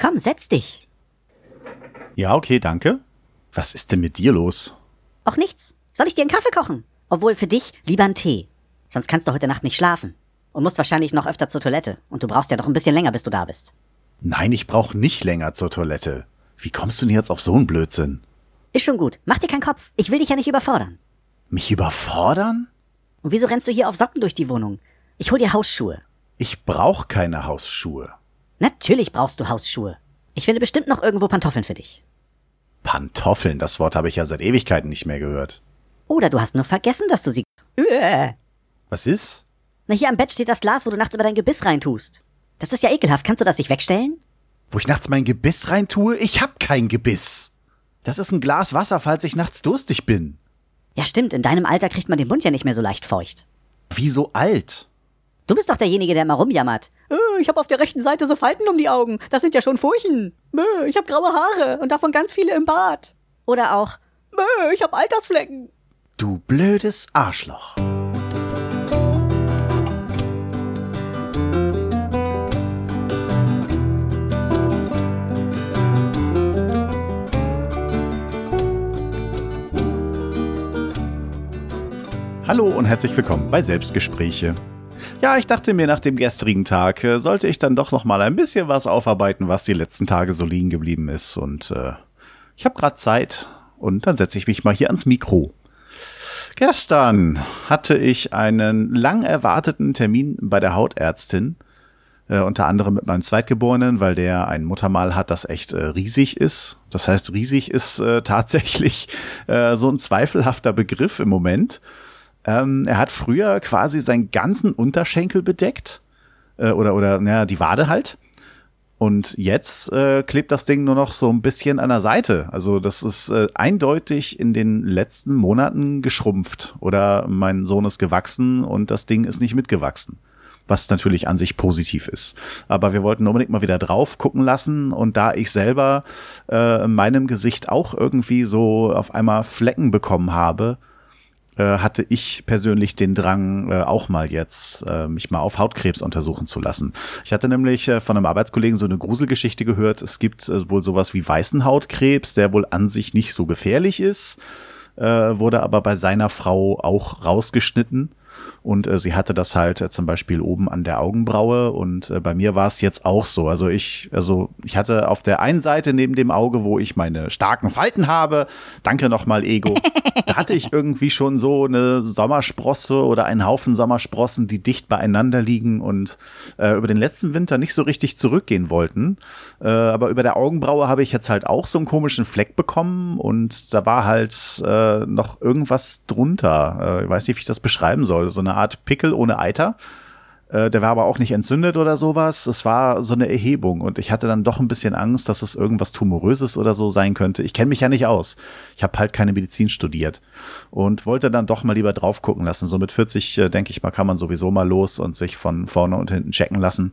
Komm, setz dich. Ja, okay, danke. Was ist denn mit dir los? Auch nichts. Soll ich dir einen Kaffee kochen? Obwohl für dich lieber einen Tee. Sonst kannst du heute Nacht nicht schlafen. Und musst wahrscheinlich noch öfter zur Toilette. Und du brauchst ja doch ein bisschen länger, bis du da bist. Nein, ich brauche nicht länger zur Toilette. Wie kommst du denn jetzt auf so einen Blödsinn? Ist schon gut. Mach dir keinen Kopf. Ich will dich ja nicht überfordern. Mich überfordern? Und wieso rennst du hier auf Socken durch die Wohnung? Ich hol dir Hausschuhe. Ich brauche keine Hausschuhe. Natürlich brauchst du Hausschuhe. Ich finde bestimmt noch irgendwo Pantoffeln für dich. Pantoffeln, das Wort habe ich ja seit Ewigkeiten nicht mehr gehört. Oder du hast nur vergessen, dass du sie. Uäh. Was ist? Na, hier am Bett steht das Glas, wo du nachts über dein Gebiss reintust. Das ist ja ekelhaft. Kannst du das nicht wegstellen? Wo ich nachts mein Gebiss reintue? Ich hab kein Gebiss. Das ist ein Glas Wasser, falls ich nachts durstig bin. Ja, stimmt. In deinem Alter kriegt man den Mund ja nicht mehr so leicht feucht. Wieso alt? Du bist doch derjenige, der immer rumjammert. Äh, ich habe auf der rechten Seite so Falten um die Augen. Das sind ja schon Furchen. Äh, ich habe graue Haare und davon ganz viele im Bart. Oder auch, äh, ich habe Altersflecken. Du blödes Arschloch. Hallo und herzlich willkommen bei Selbstgespräche. Ja, ich dachte mir nach dem gestrigen Tag äh, sollte ich dann doch noch mal ein bisschen was aufarbeiten, was die letzten Tage so liegen geblieben ist und äh, ich habe gerade Zeit und dann setze ich mich mal hier ans Mikro. Gestern hatte ich einen lang erwarteten Termin bei der Hautärztin, äh, unter anderem mit meinem Zweitgeborenen, weil der ein Muttermal hat, das echt äh, riesig ist. Das heißt, riesig ist äh, tatsächlich äh, so ein zweifelhafter Begriff im Moment. Ähm, er hat früher quasi seinen ganzen Unterschenkel bedeckt. Äh, oder, oder, naja, die Wade halt. Und jetzt äh, klebt das Ding nur noch so ein bisschen an der Seite. Also das ist äh, eindeutig in den letzten Monaten geschrumpft. Oder mein Sohn ist gewachsen und das Ding ist nicht mitgewachsen. Was natürlich an sich positiv ist. Aber wir wollten unbedingt mal wieder drauf gucken lassen. Und da ich selber äh, in meinem Gesicht auch irgendwie so auf einmal Flecken bekommen habe, äh, hatte ich persönlich den Drang, äh, auch mal jetzt äh, mich mal auf Hautkrebs untersuchen zu lassen. Ich hatte nämlich äh, von einem Arbeitskollegen so eine Gruselgeschichte gehört. Es gibt äh, wohl sowas wie weißen Hautkrebs, der wohl an sich nicht so gefährlich ist, äh, wurde aber bei seiner Frau auch rausgeschnitten. Und äh, sie hatte das halt äh, zum Beispiel oben an der Augenbraue und äh, bei mir war es jetzt auch so. Also ich, also ich hatte auf der einen Seite neben dem Auge, wo ich meine starken Falten habe, danke nochmal Ego, da hatte ich irgendwie schon so eine Sommersprosse oder einen Haufen Sommersprossen, die dicht beieinander liegen und äh, über den letzten Winter nicht so richtig zurückgehen wollten. Äh, aber über der Augenbraue habe ich jetzt halt auch so einen komischen Fleck bekommen und da war halt äh, noch irgendwas drunter. Äh, ich weiß nicht, wie ich das beschreiben soll. So eine Art Pickel ohne Eiter. Äh, der war aber auch nicht entzündet oder sowas. Es war so eine Erhebung und ich hatte dann doch ein bisschen Angst, dass es irgendwas Tumoröses oder so sein könnte. Ich kenne mich ja nicht aus. Ich habe halt keine Medizin studiert und wollte dann doch mal lieber drauf gucken lassen. So mit 40, äh, denke ich mal, kann man sowieso mal los und sich von vorne und hinten checken lassen.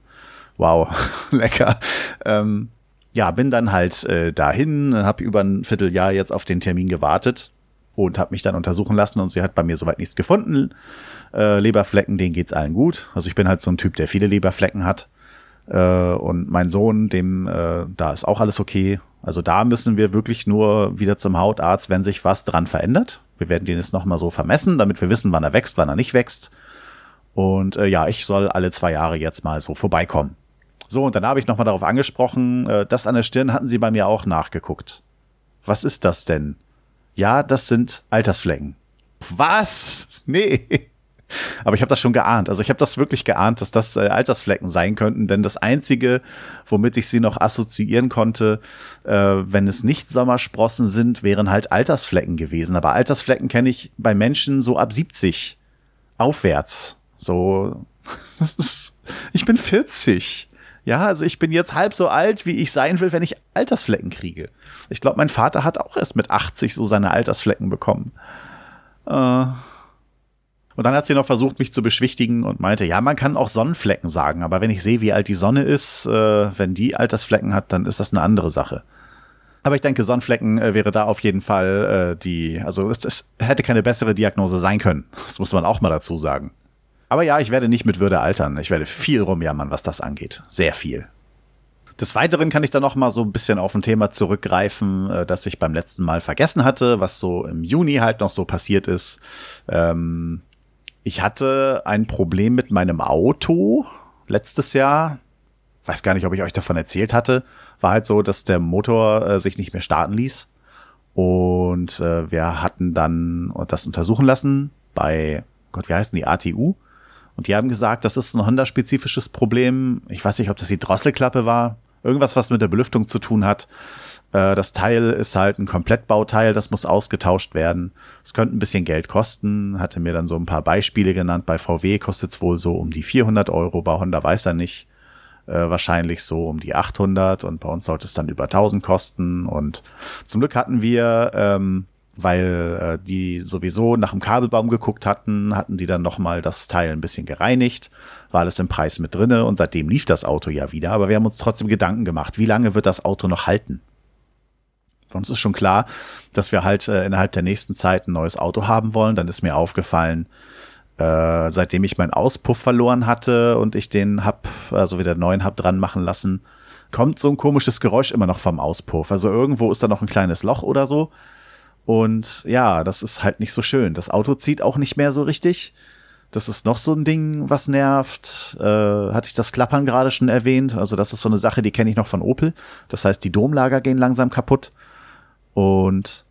Wow, lecker. Ähm, ja, bin dann halt äh, dahin, habe über ein Vierteljahr jetzt auf den Termin gewartet und habe mich dann untersuchen lassen und sie hat bei mir soweit nichts gefunden. Äh, Leberflecken, denen geht's allen gut. Also ich bin halt so ein Typ, der viele Leberflecken hat. Äh, und mein Sohn, dem, äh, da ist auch alles okay. Also da müssen wir wirklich nur wieder zum Hautarzt, wenn sich was dran verändert. Wir werden den jetzt nochmal so vermessen, damit wir wissen, wann er wächst, wann er nicht wächst. Und äh, ja, ich soll alle zwei Jahre jetzt mal so vorbeikommen. So, und dann habe ich nochmal darauf angesprochen, äh, das an der Stirn hatten sie bei mir auch nachgeguckt. Was ist das denn? Ja, das sind Altersflecken. Was? Nee. Aber ich habe das schon geahnt. Also ich habe das wirklich geahnt, dass das äh, Altersflecken sein könnten, denn das Einzige, womit ich sie noch assoziieren konnte, äh, wenn es nicht Sommersprossen sind, wären halt Altersflecken gewesen. Aber Altersflecken kenne ich bei Menschen so ab 70 aufwärts. So, ich bin 40. Ja, also ich bin jetzt halb so alt, wie ich sein will, wenn ich Altersflecken kriege. Ich glaube, mein Vater hat auch erst mit 80 so seine Altersflecken bekommen. Äh. Und dann hat sie noch versucht, mich zu beschwichtigen und meinte, ja, man kann auch Sonnenflecken sagen, aber wenn ich sehe, wie alt die Sonne ist, äh, wenn die Altersflecken hat, dann ist das eine andere Sache. Aber ich denke, Sonnenflecken äh, wäre da auf jeden Fall die, also es hätte keine bessere Diagnose sein können. Das muss man auch mal dazu sagen. Aber ja, ich werde nicht mit Würde altern. Ich werde viel rumjammern, was das angeht. Sehr viel. Des Weiteren kann ich dann noch mal so ein bisschen auf ein Thema zurückgreifen, äh, das ich beim letzten Mal vergessen hatte, was so im Juni halt noch so passiert ist. Ähm, ich hatte ein Problem mit meinem Auto letztes Jahr. Weiß gar nicht, ob ich euch davon erzählt hatte. War halt so, dass der Motor äh, sich nicht mehr starten ließ. Und äh, wir hatten dann das untersuchen lassen bei, Gott, wie heißt denn die ATU? Und die haben gesagt, das ist ein Honda-spezifisches Problem. Ich weiß nicht, ob das die Drosselklappe war. Irgendwas, was mit der Belüftung zu tun hat. Äh, das Teil ist halt ein Komplettbauteil, das muss ausgetauscht werden. Es könnte ein bisschen Geld kosten. Hatte mir dann so ein paar Beispiele genannt. Bei VW kostet es wohl so um die 400 Euro. Bei Honda weiß er nicht. Äh, wahrscheinlich so um die 800 und bei uns sollte es dann über 1000 kosten. Und zum Glück hatten wir ähm, weil äh, die sowieso nach dem Kabelbaum geguckt hatten, hatten die dann nochmal das Teil ein bisschen gereinigt, war alles im Preis mit drinne und seitdem lief das Auto ja wieder, aber wir haben uns trotzdem Gedanken gemacht, wie lange wird das Auto noch halten? Für uns ist schon klar, dass wir halt äh, innerhalb der nächsten Zeit ein neues Auto haben wollen. Dann ist mir aufgefallen, äh, seitdem ich meinen Auspuff verloren hatte und ich den hab, also wieder neuen hab dran machen lassen, kommt so ein komisches Geräusch immer noch vom Auspuff. Also irgendwo ist da noch ein kleines Loch oder so. Und ja, das ist halt nicht so schön. Das Auto zieht auch nicht mehr so richtig. Das ist noch so ein Ding, was nervt. Äh, hatte ich das Klappern gerade schon erwähnt? Also das ist so eine Sache, die kenne ich noch von Opel. Das heißt, die Domlager gehen langsam kaputt. Und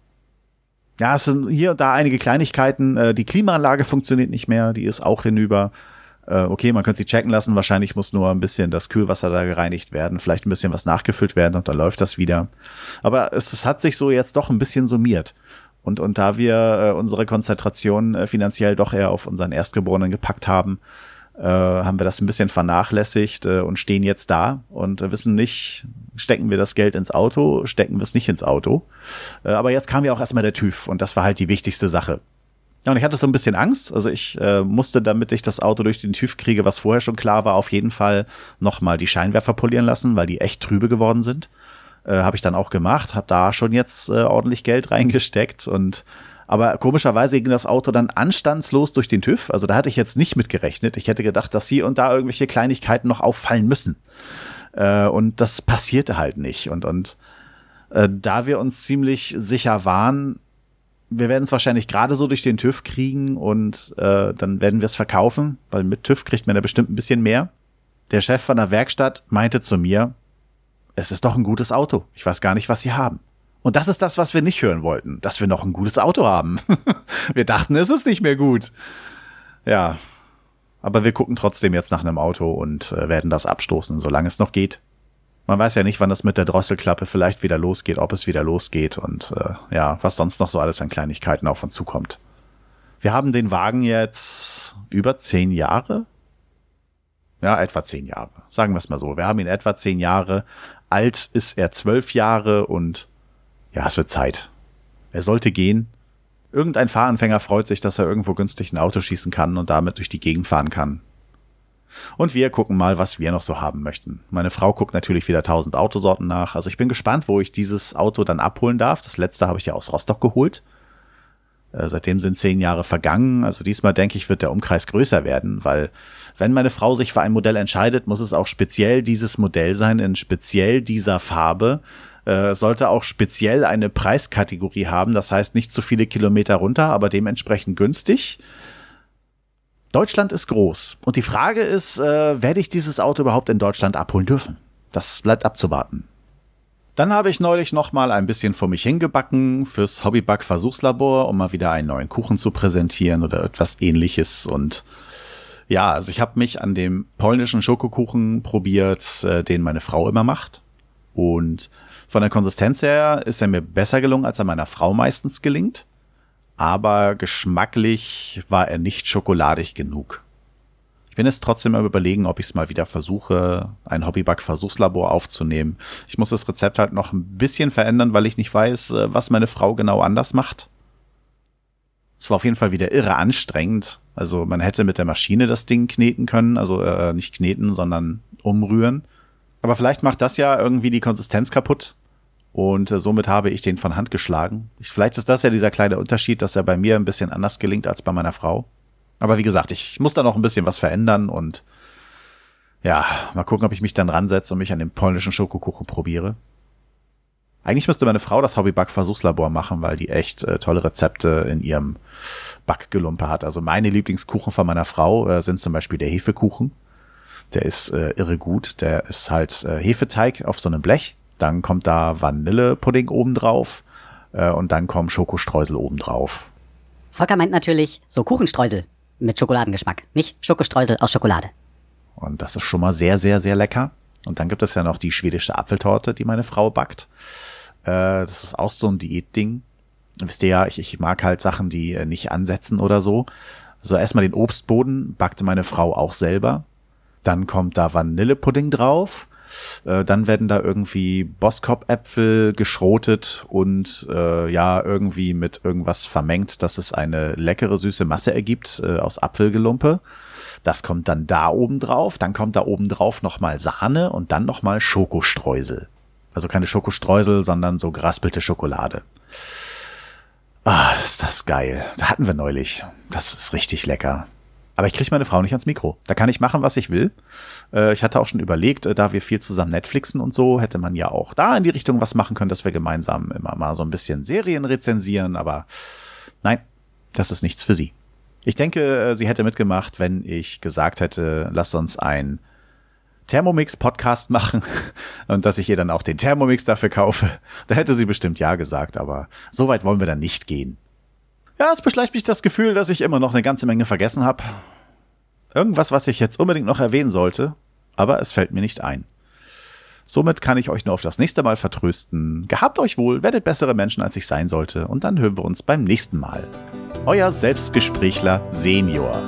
ja, es sind hier und da einige Kleinigkeiten. Äh, die Klimaanlage funktioniert nicht mehr, die ist auch hinüber. Äh, okay, man könnte sie checken lassen. Wahrscheinlich muss nur ein bisschen das Kühlwasser da gereinigt werden, vielleicht ein bisschen was nachgefüllt werden und dann läuft das wieder. Aber es, es hat sich so jetzt doch ein bisschen summiert. Und, und da wir äh, unsere Konzentration äh, finanziell doch eher auf unseren Erstgeborenen gepackt haben, äh, haben wir das ein bisschen vernachlässigt äh, und stehen jetzt da und äh, wissen nicht, stecken wir das Geld ins Auto, stecken wir es nicht ins Auto. Äh, aber jetzt kam ja auch erstmal der TÜV und das war halt die wichtigste Sache. Ja, und ich hatte so ein bisschen Angst. Also ich äh, musste, damit ich das Auto durch den TÜV kriege, was vorher schon klar war, auf jeden Fall nochmal die Scheinwerfer polieren lassen, weil die echt trübe geworden sind. Äh, habe ich dann auch gemacht, habe da schon jetzt äh, ordentlich Geld reingesteckt und aber komischerweise ging das Auto dann anstandslos durch den TÜV. Also da hatte ich jetzt nicht mit gerechnet. Ich hätte gedacht, dass hier und da irgendwelche Kleinigkeiten noch auffallen müssen. Äh, und das passierte halt nicht. Und, und äh, da wir uns ziemlich sicher waren, wir werden es wahrscheinlich gerade so durch den TÜV kriegen und äh, dann werden wir es verkaufen, weil mit TÜV kriegt man ja bestimmt ein bisschen mehr. Der Chef von der Werkstatt meinte zu mir, es ist doch ein gutes Auto. Ich weiß gar nicht, was Sie haben. Und das ist das, was wir nicht hören wollten, dass wir noch ein gutes Auto haben. wir dachten, es ist nicht mehr gut. Ja. Aber wir gucken trotzdem jetzt nach einem Auto und äh, werden das abstoßen, solange es noch geht. Man weiß ja nicht, wann das mit der Drosselklappe vielleicht wieder losgeht, ob es wieder losgeht und äh, ja, was sonst noch so alles an Kleinigkeiten auf uns zukommt. Wir haben den Wagen jetzt über zehn Jahre. Ja, etwa zehn Jahre. Sagen wir es mal so. Wir haben ihn etwa zehn Jahre. Alt ist er zwölf Jahre und ja, es wird Zeit. Er sollte gehen. Irgendein Fahranfänger freut sich, dass er irgendwo günstig ein Auto schießen kann und damit durch die Gegend fahren kann. Und wir gucken mal, was wir noch so haben möchten. Meine Frau guckt natürlich wieder tausend Autosorten nach. Also ich bin gespannt, wo ich dieses Auto dann abholen darf. Das letzte habe ich ja aus Rostock geholt. Äh, seitdem sind zehn Jahre vergangen. Also diesmal denke ich, wird der Umkreis größer werden, weil wenn meine Frau sich für ein Modell entscheidet, muss es auch speziell dieses Modell sein, in speziell dieser Farbe. Äh, sollte auch speziell eine Preiskategorie haben. Das heißt nicht zu viele Kilometer runter, aber dementsprechend günstig. Deutschland ist groß. Und die Frage ist, äh, werde ich dieses Auto überhaupt in Deutschland abholen dürfen? Das bleibt abzuwarten. Dann habe ich neulich noch mal ein bisschen vor mich hingebacken fürs Hobbyback Versuchslabor, um mal wieder einen neuen Kuchen zu präsentieren oder etwas ähnliches. Und ja, also ich habe mich an dem polnischen Schokokuchen probiert, äh, den meine Frau immer macht. Und von der Konsistenz her ist er mir besser gelungen, als er meiner Frau meistens gelingt. Aber geschmacklich war er nicht schokoladig genug. Ich bin jetzt trotzdem am überlegen, ob ich es mal wieder versuche, ein Hobbyback-Versuchslabor aufzunehmen. Ich muss das Rezept halt noch ein bisschen verändern, weil ich nicht weiß, äh, was meine Frau genau anders macht. Es war auf jeden Fall wieder irre anstrengend. Also man hätte mit der Maschine das Ding kneten können, also äh, nicht kneten, sondern umrühren. Aber vielleicht macht das ja irgendwie die Konsistenz kaputt. Und äh, somit habe ich den von Hand geschlagen. Ich, vielleicht ist das ja dieser kleine Unterschied, dass er bei mir ein bisschen anders gelingt als bei meiner Frau. Aber wie gesagt, ich, muss da noch ein bisschen was verändern und Ja, mal gucken, ob ich mich dann ransetze und mich an den polnischen Schokokuchen probiere. Eigentlich müsste meine Frau das Hobbyback-Versuchslabor machen, weil die echt äh, tolle Rezepte in ihrem Backgelumpe hat. Also meine Lieblingskuchen von meiner Frau äh, sind zum Beispiel der Hefekuchen. Der ist äh, irre gut. Der ist halt äh, Hefeteig auf so einem Blech. Dann kommt da Vanillepudding oben drauf äh, und dann kommen Schokostreusel oben drauf. Volker meint natürlich so Kuchenstreusel mit Schokoladengeschmack, nicht Schokostreusel aus Schokolade. Und das ist schon mal sehr, sehr, sehr lecker. Und dann gibt es ja noch die schwedische Apfeltorte, die meine Frau backt. Äh, das ist auch so ein Diätding. Wisst ihr ja, ich, ich mag halt Sachen, die äh, nicht ansetzen oder so. So erstmal den Obstboden backte meine Frau auch selber. Dann kommt da Vanillepudding drauf. Äh, dann werden da irgendwie Boskop-Äpfel geschrotet und äh, ja, irgendwie mit irgendwas vermengt, dass es eine leckere süße Masse ergibt äh, aus Apfelgelumpe. Das kommt dann da oben drauf. Dann kommt da oben drauf nochmal Sahne und dann nochmal Schokostreusel. Also keine Schokostreusel, sondern so geraspelte Schokolade. Ah, ist das geil. Da hatten wir neulich. Das ist richtig lecker. Aber ich kriege meine Frau nicht ans Mikro. Da kann ich machen, was ich will. Äh, ich hatte auch schon überlegt, äh, da wir viel zusammen Netflixen und so, hätte man ja auch da in die Richtung was machen können, dass wir gemeinsam immer mal so ein bisschen Serien rezensieren. Aber nein, das ist nichts für sie. Ich denke, äh, sie hätte mitgemacht, wenn ich gesagt hätte, lass uns ein Thermomix-Podcast machen und dass ich ihr dann auch den Thermomix dafür kaufe. Da hätte sie bestimmt ja gesagt, aber so weit wollen wir dann nicht gehen. Ja, es beschleicht mich das Gefühl, dass ich immer noch eine ganze Menge vergessen habe. Irgendwas, was ich jetzt unbedingt noch erwähnen sollte, aber es fällt mir nicht ein. Somit kann ich euch nur auf das nächste Mal vertrösten. Gehabt euch wohl, werdet bessere Menschen, als ich sein sollte, und dann hören wir uns beim nächsten Mal. Euer Selbstgesprächler Senior.